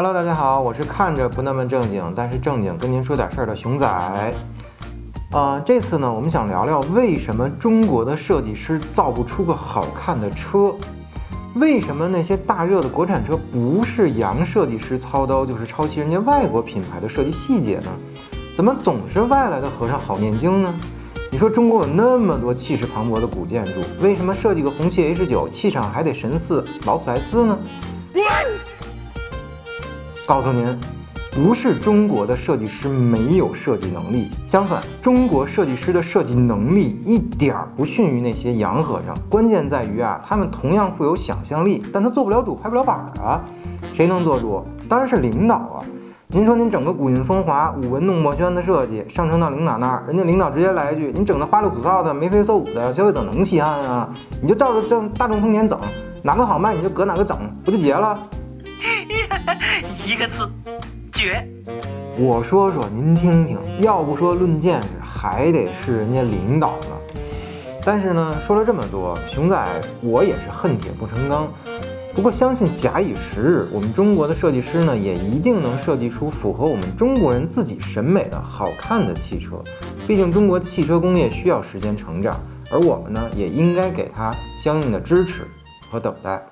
Hello，大家好，我是看着不那么正经，但是正经跟您说点事儿的熊仔。呃，这次呢，我们想聊聊为什么中国的设计师造不出个好看的车？为什么那些大热的国产车不是洋设计师操刀，就是抄袭人家外国品牌的设计细节呢？怎么总是外来的和尚好念经呢？你说中国有那么多气势磅礴的古建筑，为什么设计个红旗 H 九气场还得神似劳斯莱斯呢？告诉您，不是中国的设计师没有设计能力，相反，中国设计师的设计能力一点儿不逊于那些洋和尚。关键在于啊，他们同样富有想象力，但他做不了主，拍不了板儿啊。谁能做主？当然是领导啊。您说您整个古韵风华、舞文弄墨轩的设计上升到领导那儿，人家领导直接来一句：“您整的花里胡哨的、眉飞色舞的，消费者能稀罕啊？你就照着这大众丰田整，哪个好卖你就搁哪个整，不就结了？” 一个字，绝！我说说您听听，要不说论见识，还得是人家领导呢。但是呢，说了这么多，熊仔我也是恨铁不成钢。不过相信假以时日，我们中国的设计师呢，也一定能设计出符合我们中国人自己审美的好看的汽车。毕竟中国汽车工业需要时间成长，而我们呢，也应该给它相应的支持和等待。